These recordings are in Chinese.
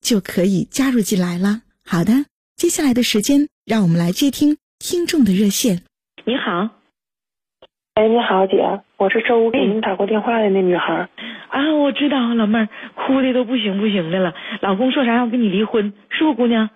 就可以加入进来了。好的，接下来的时间，让我们来接听听众的热线。你好，哎，你好，姐，我是周五给您打过电话的那女孩。啊，我知道，老妹儿哭的都不行不行的了。老公说啥要跟你离婚，是不，姑娘？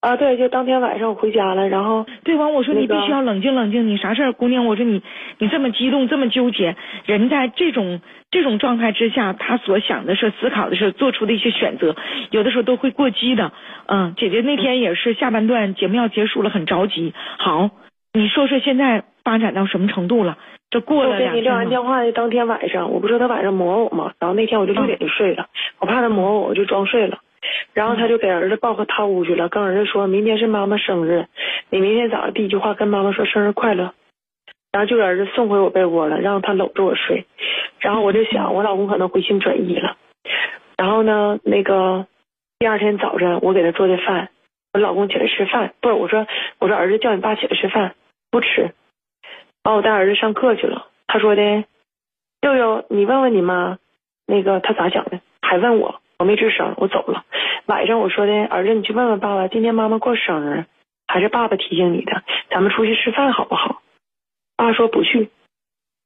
啊，对，就当天晚上我回家了，然后对完我说你必须要冷静冷静，你啥事儿，姑娘？我说你你这么激动这么纠结，人在这种这种状态之下，他所想的是思考的是做出的一些选择，有的时候都会过激的。嗯，姐姐那天也是下半段节目要结束了，很着急。好，你说说现在发展到什么程度了？这过了两天。我给你撂完电话的当天晚上，我不说他晚上磨我吗？然后那天我就六点就睡了，我怕他磨我，我就装睡了。然后他就给儿子抱个他屋去了，跟儿子说明天是妈妈生日，你明天早上第一句话跟妈妈说生日快乐。然后就给儿子送回我被窝了，让他搂着我睡。然后我就想，我老公可能回心转意了。然后呢，那个第二天早晨我给他做的饭，我老公起来吃饭，不是我说我说儿子叫你爸起来吃饭，不吃。完我带儿子上课去了，他说的，悠悠你问问你妈，那个他咋想的，还问我。我没吱声，我走了。晚上我说的，儿子，你去问问爸爸，今天妈妈过生日，还是爸爸提醒你的？咱们出去吃饭好不好？爸说不去，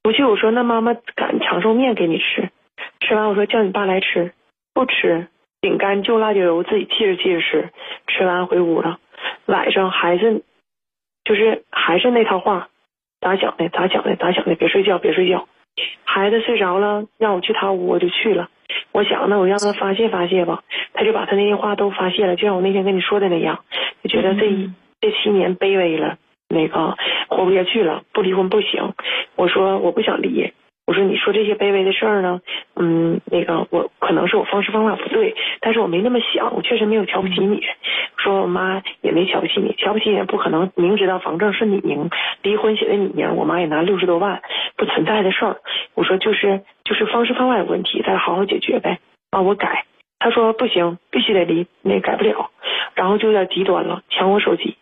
不去。我说那妈妈擀长寿面给你吃。吃完我说叫你爸来吃，不吃。饼干就辣椒油自己气着气着吃。吃完回屋了。晚上还是，就是还是那套话，咋讲的？咋讲的？咋讲的？别睡觉，别睡觉。孩子睡着了，让我去他屋，我就去了。我想，那我让他发泄发泄吧，他就把他那些话都发泄了，就像我那天跟你说的那样，就觉得这这七年卑微了，那个活不下去了，不离婚不行。我说我不想离。我说你说这些卑微的事儿呢，嗯，那个我可能是我方式方法不对，但是我没那么想，我确实没有瞧不起你。说我妈也没瞧不起你，瞧不起也不可能明知道房证是你名，离婚写的你名，我妈也拿六十多万，不存在的事儿。我说就是就是方式方法有问题，咱好好解决呗。啊，我改。他说不行，必须得离，那改不了。然后就有点极端了，抢我手机，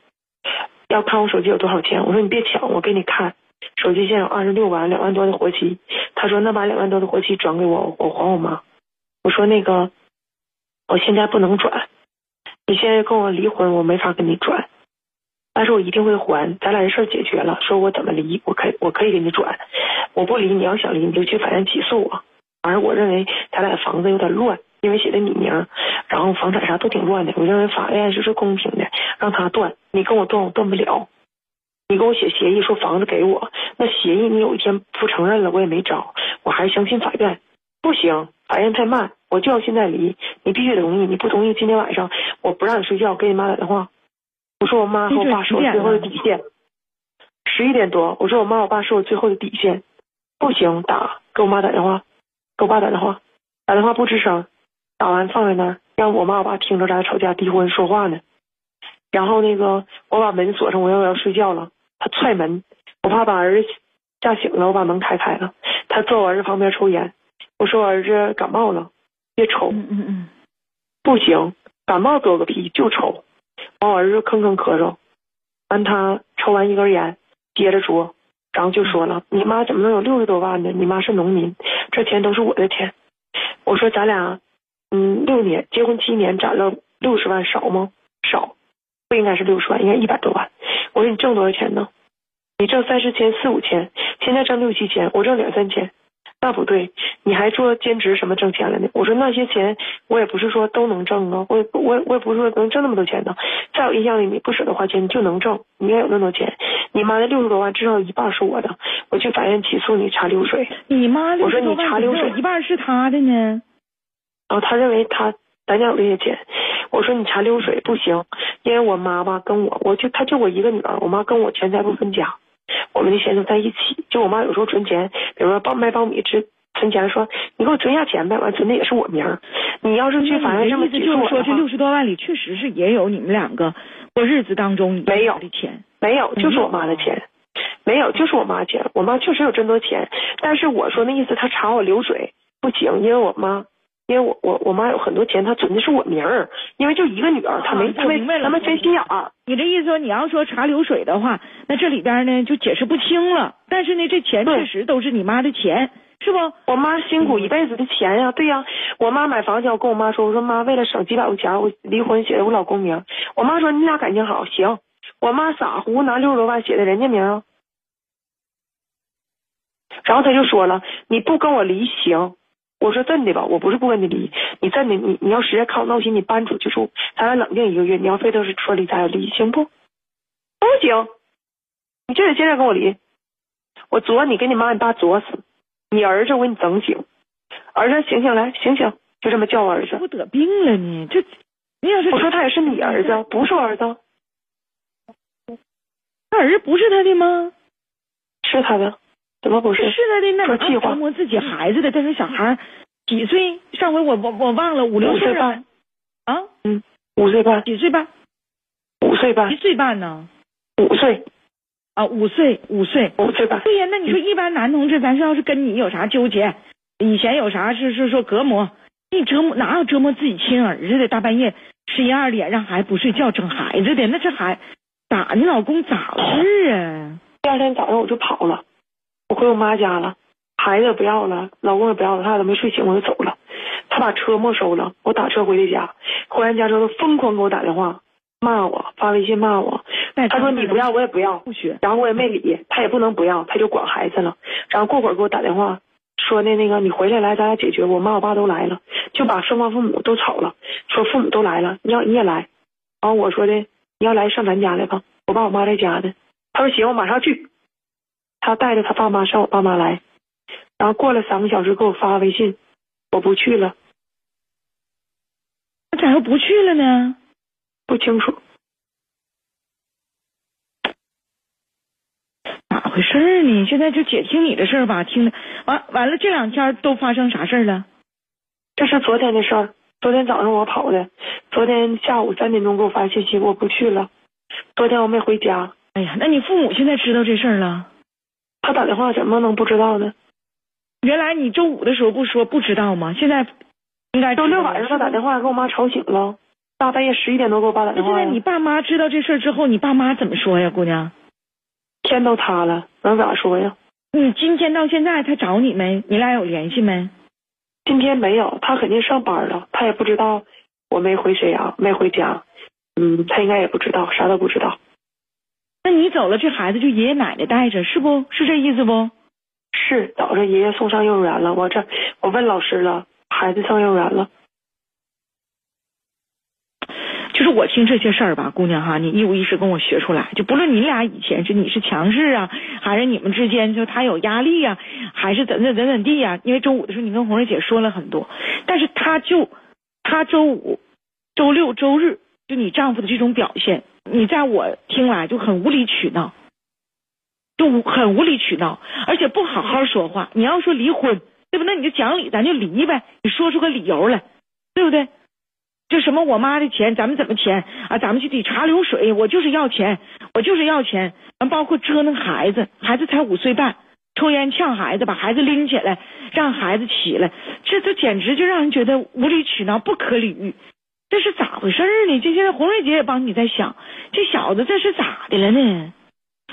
要看我手机有多少钱。我说你别抢，我给你看。手机现有二十六万，两万多的活期。他说：“那把两万多的活期转给我，我还我妈。”我说：“那个，我现在不能转。你现在跟我离婚，我没法跟你转。但是我一定会还。咱俩这事儿解决了，说我怎么离，我可我可以给你转。我不离，你要想离，你就去法院起诉我。反正我认为咱俩房子有点乱，因为写的你名，然后房产啥都挺乱的。我认为法院就是公平的，让他断，你跟我断，我断不了。”你给我写协议说房子给我，那协议你有一天不承认了，我也没招，我还是相信法院。不行，法院太慢，我就要现在离，你必须得同意，你不同意，今天晚上我不让你睡觉，给你妈打电话，我说我妈和我爸是我最后的底线。十一点多，我说我妈我爸是我最后的底线，不行，打给我妈打电话，给我爸打电话，打电话不吱声，打完放在那儿，让我妈我爸听着咱俩吵架、离婚、说话呢。然后那个我把门锁上，我要我要睡觉了。他踹门，我怕把儿子吓醒了，我把门开开了。他坐我儿子旁边抽烟，我说我儿子感冒了，别抽。嗯嗯嗯，不行，感冒得个屁，就抽。完我儿子吭吭咳嗽，完他抽完一根烟，接着说，然后就说了：“你妈怎么能有六十多万呢？你妈是农民，这钱都是我的钱。”我说：“咱俩，嗯，六年结婚七年攒了六十万少吗？少，不应该是六十万，应该一百多万。”我说你挣多少钱呢？你挣三四千、四五千，现在挣六七千，我挣两三千。那不对，你还做兼职什么挣钱了呢？我说那些钱我也不是说都能挣啊，我也我也我也不是说能挣那么多钱呢。在我印象里，你不舍得花钱，你就能挣，你也有那么多钱。你妈那六十多万至少一半是我的，我去法院起诉你查流水。你妈我说你查流水一半是他的呢？然后他认为他咱家有这些钱，我说你查流水不行，因为我妈吧跟我，我就她就我一个女儿，我妈跟我全财不分家，我们的钱都在一起。就我妈有时候存钱，比如说苞卖苞米值存钱，说你给我存下钱呗，完存的也是我名儿。你要是去法院这么意思起就是说，这诉我的话，六十多万里确实是也有你们两个过日子当中没有的钱。没有，就是我妈的钱，没有，就是我妈钱。我妈确实有这么多钱，但是我说那意思，她查我流水不行，因为我妈，因为我我我妈有很多钱，她存的是我名儿，因为就一个女儿，她没啊她没她没缺心眼儿。你这意思说，你要说查流水的话，那这里边呢就解释不清了。但是呢，这钱确实都是你妈的钱，是不？我妈辛苦一辈子的钱呀，对呀，我妈买房前，我跟我妈说，我说妈，为了省几百块钱，我离婚写的我老公名。我妈说你俩感情好，行。我妈傻乎乎拿六十多万写的人家名啊。然后他就说了，你不跟我离行。我说真的吧，我不是不跟你离，你真的你你要实在看我闹心，你搬出去住，咱俩冷静一个月。你要非得是说离，咱俩离，行不？不行，你就得现在跟我离。我作你，给你妈你爸作死。你儿子我给你整醒，儿子醒醒来，醒醒，就这么叫我儿子。我得病了呢？这你要是我说他也是你儿子，不是我儿子，他儿子不是他的吗？是他的，怎么不是？是他的，那哪说气话折磨自己孩子的？但是小孩几岁？上回我我我忘了，五六岁半？啊，五岁半，几岁半？五岁半一，岁半呢？五岁，啊，五岁，五岁。五岁半。对呀，那你说一般男同志，咱说要是跟你有啥纠结，以前有啥是是说隔膜，你折磨哪有折磨自己亲儿子的？大半夜十一二点让孩子不睡觉整孩子的，那这孩咋你老公咋回事啊？第二天早上我就跑了，我回我妈家了，孩子也不要了，老公也不要了，他俩都没睡醒，我就走了。他把车没收了，我打车回的家，回完家之后他疯狂给我打电话，骂我，发微信骂我。他说你不要我也不要，然后我也没理，他也不能不要，他就管孩子了。然后过会儿给我打电话说的那个你回来来，咱俩解决。我妈我爸都来了，就把双方父母都吵了，说父母都来了，你要你也来。然后我说的你要来上咱家来吧，我爸我妈在家呢。他说行，我马上去。他带着他爸妈上我爸妈来，然后过了三个小时给我发微信，我不去了，那咋又不去了呢？不清楚。咋回事儿呢？现在就姐听你的事儿吧，听的完完了，这两天都发生啥事儿了？这是昨天的事儿，昨天早上我跑的，昨天下午三点钟给我发信息，我不去了。昨天我没回家，哎呀，那你父母现在知道这事儿了？他打电话怎么能不知道呢？原来你周五的时候不说不知道吗？现在应该周六晚上他打电话给我妈吵醒了，大半夜十一点多给我爸打那现在电话呀。你爸妈知道这事儿之后，你爸妈怎么说呀，姑娘？天都塌了，能咋说呀？你今天到现在他找你没？你俩有联系没？今天没有，他肯定上班了，他也不知道我没回沈阳，没回家。嗯，他应该也不知道，啥都不知道。那你走了，这孩子就爷爷奶奶带着，是不是这意思不？是早上爷爷送上幼儿园了，我这我问老师了，孩子上幼儿园了。就是我听这些事儿吧，姑娘哈，你一五一十跟我学出来，就不论你俩以前是你是强势啊，还是你们之间就他有压力呀、还是怎怎怎怎地呀、因为周五的时候你跟红瑞姐说了很多，但是他就他周五、周六、周日就你丈夫的这种表现，你在我听来就很无理取闹，就很无理取闹，而且不好好说话。你要说离婚，对不？那你就讲理，咱就离呗，你说出个理由来，对不对？这什么我妈的钱，咱们怎么钱啊？咱们就得查流水，我就是要钱，我就是要钱。完，包括折腾孩子，孩子才五岁半，抽烟呛孩子，把孩子拎起来，让孩子起来，这这简直就让人觉得无理取闹，不可理喻。这是咋回事呢？这现在红瑞姐也帮你在想，这小子这是咋的了呢？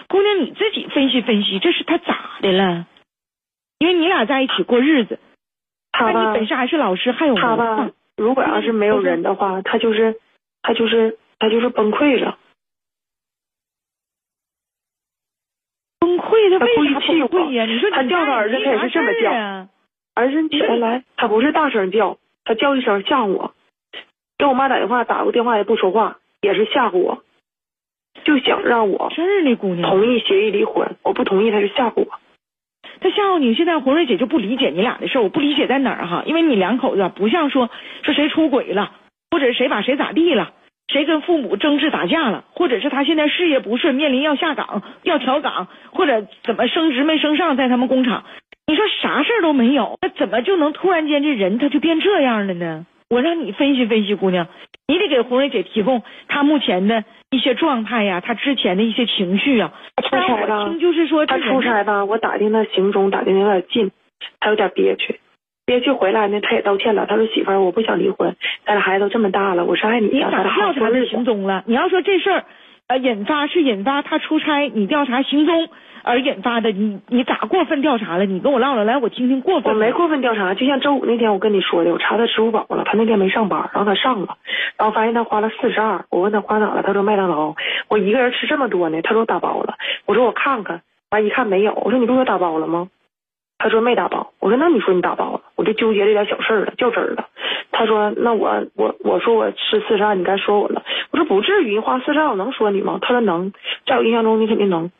姑娘你自己分析分析，这是他咋的了？因为你俩在一起过日子，他吧你，本身还是老师，还有他吧，如果要是没有人的话，他就是他就是他就是崩溃了。崩溃，他他故为啥意气我崩溃呀？你说你他叫他儿子他也是这么叫啊？儿子起来来，他不是大声叫，他叫一声吓我。给我妈打电话，打过电话也不说话，也是吓唬我，就想让我真是那，姑娘。同意协议离婚，我不同意，他就吓唬我。他吓唬你，现在红瑞姐就不理解你俩的事儿。我不理解在哪儿哈？因为你两口子不像说说谁出轨了，或者谁把谁咋地了，谁跟父母争执打架了，或者是他现在事业不顺，面临要下岗、要调岗，或者怎么升职没升上，在他们工厂，你说啥事儿都没有，那怎么就能突然间这人他就变这样了呢？我让你分析分析，姑娘，你得给红瑞姐提供她目前的一些状态呀，她之前的一些情绪啊。出差吧，就是说他出差吧，我打听他行踪，打听的有点近，他有点憋屈，憋屈回来呢，他也道歉了。他说媳妇儿，我不想离婚，咱俩孩子都这么大了，我是爱你的。你咋调查的行踪了？你要说这事儿，呃，引发是引发他出差，你调查行踪。而引发的，你你咋过分调查了？你跟我唠唠，来我听听过分。我没过分调查，就像周五那天我跟你说的，我查他支付宝了，他那天没上班，然后他上了，然后发现他花了四十二，我问他花哪了，他说麦当劳，我一个人吃这么多呢，他说打包了，我说我看看，完一看没有，我说你不说打包了吗？他说没打包，我说那你说你打包了，我就纠结这点小事儿了，较真儿了。他说那我我我说我吃四十二，你该说我了，我说不至于，花四十二我能说你吗？他说能，在我印象中你肯定能。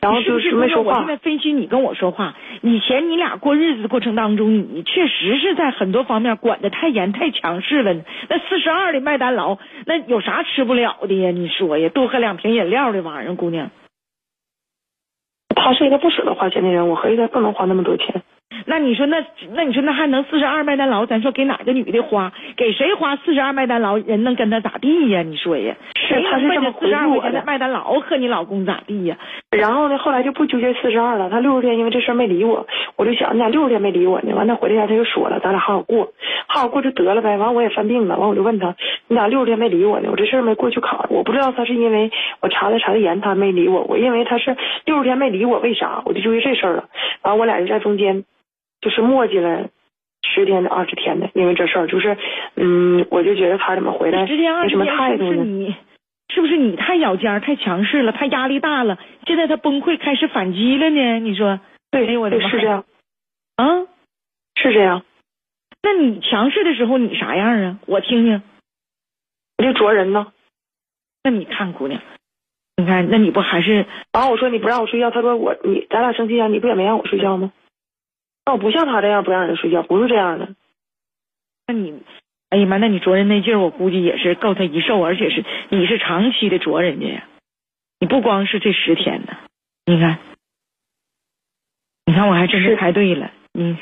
然后就是没说话。我现在分析你跟我说话，以前你俩过日子的过程当中，你确实是在很多方面管的太严、太强势了。那四十二的麦当劳，那有啥吃不了的呀？你说呀，多喝两瓶饮料的玩意儿，姑娘。他是一个不舍得花钱的人，我合计他不能花那么多钱。那你说那那你说那还能四十二麦当劳？咱说给哪个女的花？给谁花四十二麦当劳？人能跟他咋地呀？你说呀？是他是这么回复我的。麦当劳和你老公咋地呀？然后呢，后来就不纠结四十二了。他六十天因为这事儿没理我，我就想你咋六十天没理我呢？完他回来家他就说了，咱俩好好过，好好过就得了呗。完我也犯病了，完我就问他，你咋六十天没理我呢？我这事儿没过去考，我不知道他是因为我查的查的严，他没理我。我认为他是六十天没理我，为啥？我就纠结这事儿了。完我俩就在中间。就是磨叽了十天的二十天的，因为这事儿就是，嗯，我就觉得他怎么回来没什么态度呢？是你是不是你太咬尖儿太强势了？他压力大了，现在他崩溃开始反击了呢？你说对，我的是这样啊，是这样。那你强势的时候你啥样啊？我听听。我就啄人呢。那你看姑娘，你看那你不还是？然后我说你不让我睡觉，他说我你咱俩生气啊，你不也没让我睡觉吗？那我不像他这样不让人睡觉，不是这样的。那你，哎呀妈，那你啄人那劲儿，我估计也是够他一受，而且是你是长期的啄人家呀。你不光是这十天呢，你看，你看我还真是猜对了。你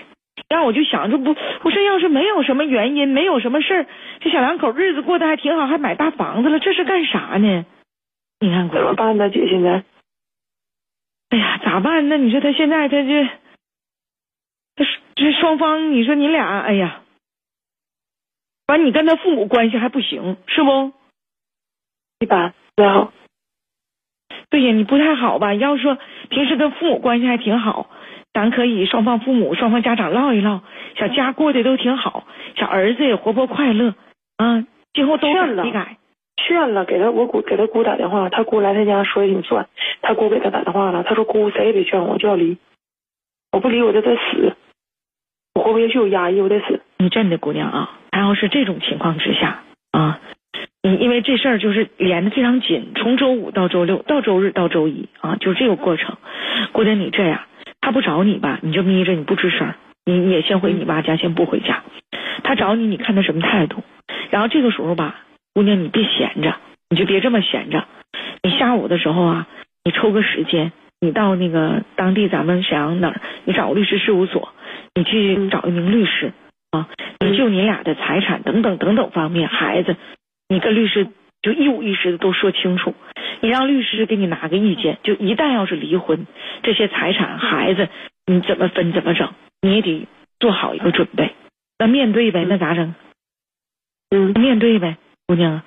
让我就想着不，我说要是没有什么原因，没有什么事儿，这小两口日子过得还挺好，还买大房子了，这是干啥呢？你看怎么办呢，姐现在？哎呀，咋办呢？你说他现在他这。这这双方，你说你俩，哎呀，完你跟他父母关系还不行，是不？一般，然后，对呀，你不太好吧？要说平时跟父母关系还挺好，咱可以双方父母、双方家长唠一唠，小家过得都挺好，小儿子也活泼快乐啊，今后都改一改。劝了，给他我姑给他姑打电话，他姑来他家说的挺算，他姑给他打电话了，他说姑谁也别劝我，就要离，我不离我就得死。我活不下去，我压抑，我得死。你真的姑娘啊，她要是这种情况之下啊，你因为这事儿就是连的非常紧，从周五到周六到周日到周一啊，就是这个过程。姑娘，你这样，他不找你吧，你就眯着，你不吱声，你你也先回你爸家，先不回家。他找你，你看他什么态度。然后这个时候吧，姑娘你别闲着，你就别这么闲着。你下午的时候啊，你抽个时间，你到那个当地咱们沈阳哪儿，你找个律师事务所。你去找一名律师啊，你就你俩的财产等等等等方面，孩子，你跟律师就一五一十的都说清楚。你让律师给你拿个意见，就一旦要是离婚，这些财产、孩子你怎么分怎么整，你也得做好一个准备。那面对呗，那咋整？嗯，面对呗，姑娘。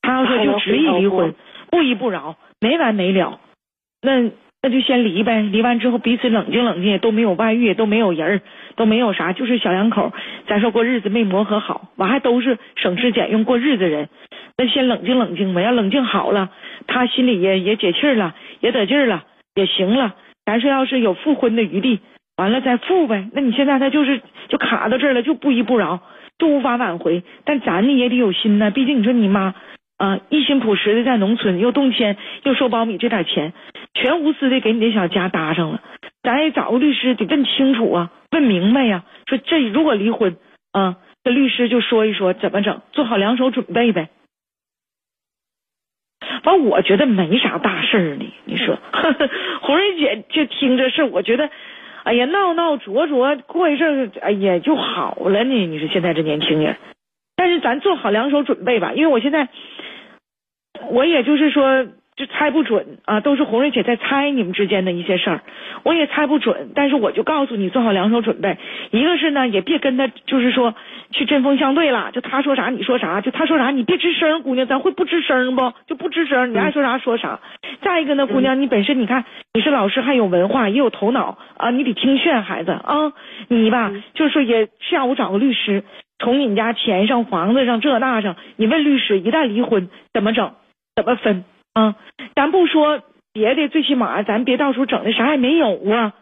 他要说就执意离婚，不依不饶，没完没了，那。那就先离呗，离完之后彼此冷静冷静，都没有外遇，都没有人，都没有啥，就是小两口，咱说过日子没磨合好，完还都是省吃俭用过日子人，那先冷静冷静吧，要冷静好了，他心里也也解气了，也得劲了，也行了。咱说要是有复婚的余地，完了再复呗。那你现在他就是就卡到这儿了，就不依不饶，就无法挽回。但咱呢也得有心呐，毕竟你说你妈啊，一心朴实的在农村，又动迁又收苞米，这点钱全无私的给你这小家搭上了。咱也找个律师得问清楚啊，问明白呀。说这如果离婚啊，这律师就说一说怎么整，做好两手准备呗。完，我觉得没啥大事儿呢。你说，红瑞姐就听这事，我觉得，哎呀，闹闹着着，过一阵儿，哎呀，就好了呢。你说现在这年轻人，但是咱做好两手准备吧，因为我现在，我也就是说。就猜不准啊，都是红瑞姐在猜你们之间的一些事儿，我也猜不准。但是我就告诉你，做好两手准备。一个是呢，也别跟他就是说去针锋相对了，就他说啥你说啥，就他说啥你别吱声，姑娘，咱会不吱声不？就不吱声，你爱说啥说啥。再一个呢，姑娘，你本身你看你是老师，还有文化，也有头脑啊，你得听劝孩子啊。你吧，就是说也下午找个律师，从你家钱上、房子上这那上，你问律师，一旦离婚怎么整，怎么分？啊，咱不说别的，最起码咱别到时候整的啥也没有啊。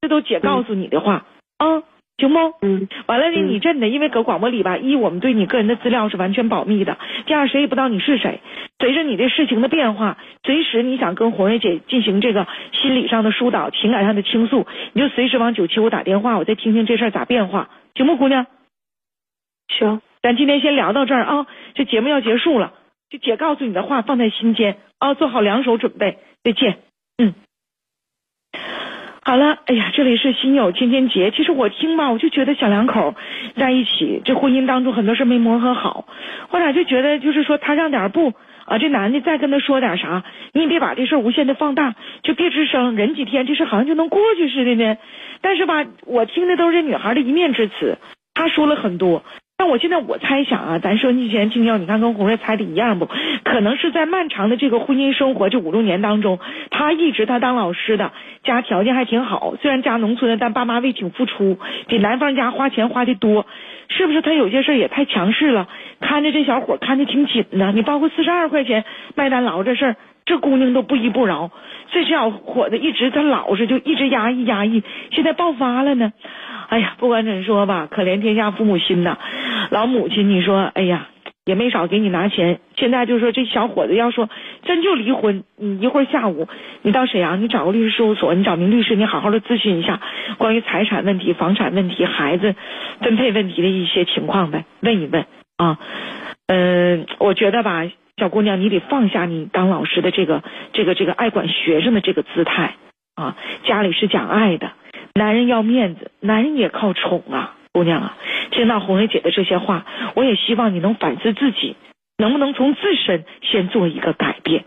这都姐告诉你的话啊，行不？嗯。完了呢，你真的，因为搁广播里吧，一我们对你个人的资料是完全保密的，第二谁也不知道你是谁。随着你这事情的变化，随时你想跟红瑞姐进行这个心理上的疏导、情感上的倾诉，你就随时往九七五打电话，我再听听这事儿咋变化，行不，姑娘？行，咱今天先聊到这儿啊，这节目要结束了。就姐告诉你的话放在心间啊，做好两手准备。再见，嗯，好了，哎呀，这里是心有千千结。其实我听吧，我就觉得小两口在一起，这婚姻当中很多事没磨合好，我俩就觉得就是说他让点步啊，这男的再跟他说点啥，你也别把这事无限的放大，就别吱声，忍几天这事好像就能过去似的呢。但是吧，我听的都是这女孩的一面之词，她说了很多。那我现在我猜想啊，咱说以前听友，你看跟红瑞猜的一样不？可能是在漫长的这个婚姻生活这五六年当中，他一直他当老师的，家条件还挺好，虽然家农村的，但爸妈为挺付出，比男方家花钱花的多，是不是？他有些事儿也太强势了，看着这小伙看的挺紧呢。你包括四十二块钱麦当劳这事儿，这姑娘都不依不饶，这小伙子一直他老实，就一直压抑压抑，现在爆发了呢。哎呀，不管怎说吧，可怜天下父母心呐。老母亲，你说，哎呀，也没少给你拿钱。现在就说这小伙子要说真就离婚，你一会儿下午你到沈阳，你找个律师事务所，你找名律师，你好好的咨询一下关于财产问题、房产问题、孩子分配问题的一些情况呗，问一问啊。嗯，我觉得吧，小姑娘，你得放下你当老师的这个这个这个爱管学生的这个姿态啊。家里是讲爱的。男人要面子，男人也靠宠啊，姑娘啊！听到红梅姐的这些话，我也希望你能反思自己，能不能从自身先做一个改变。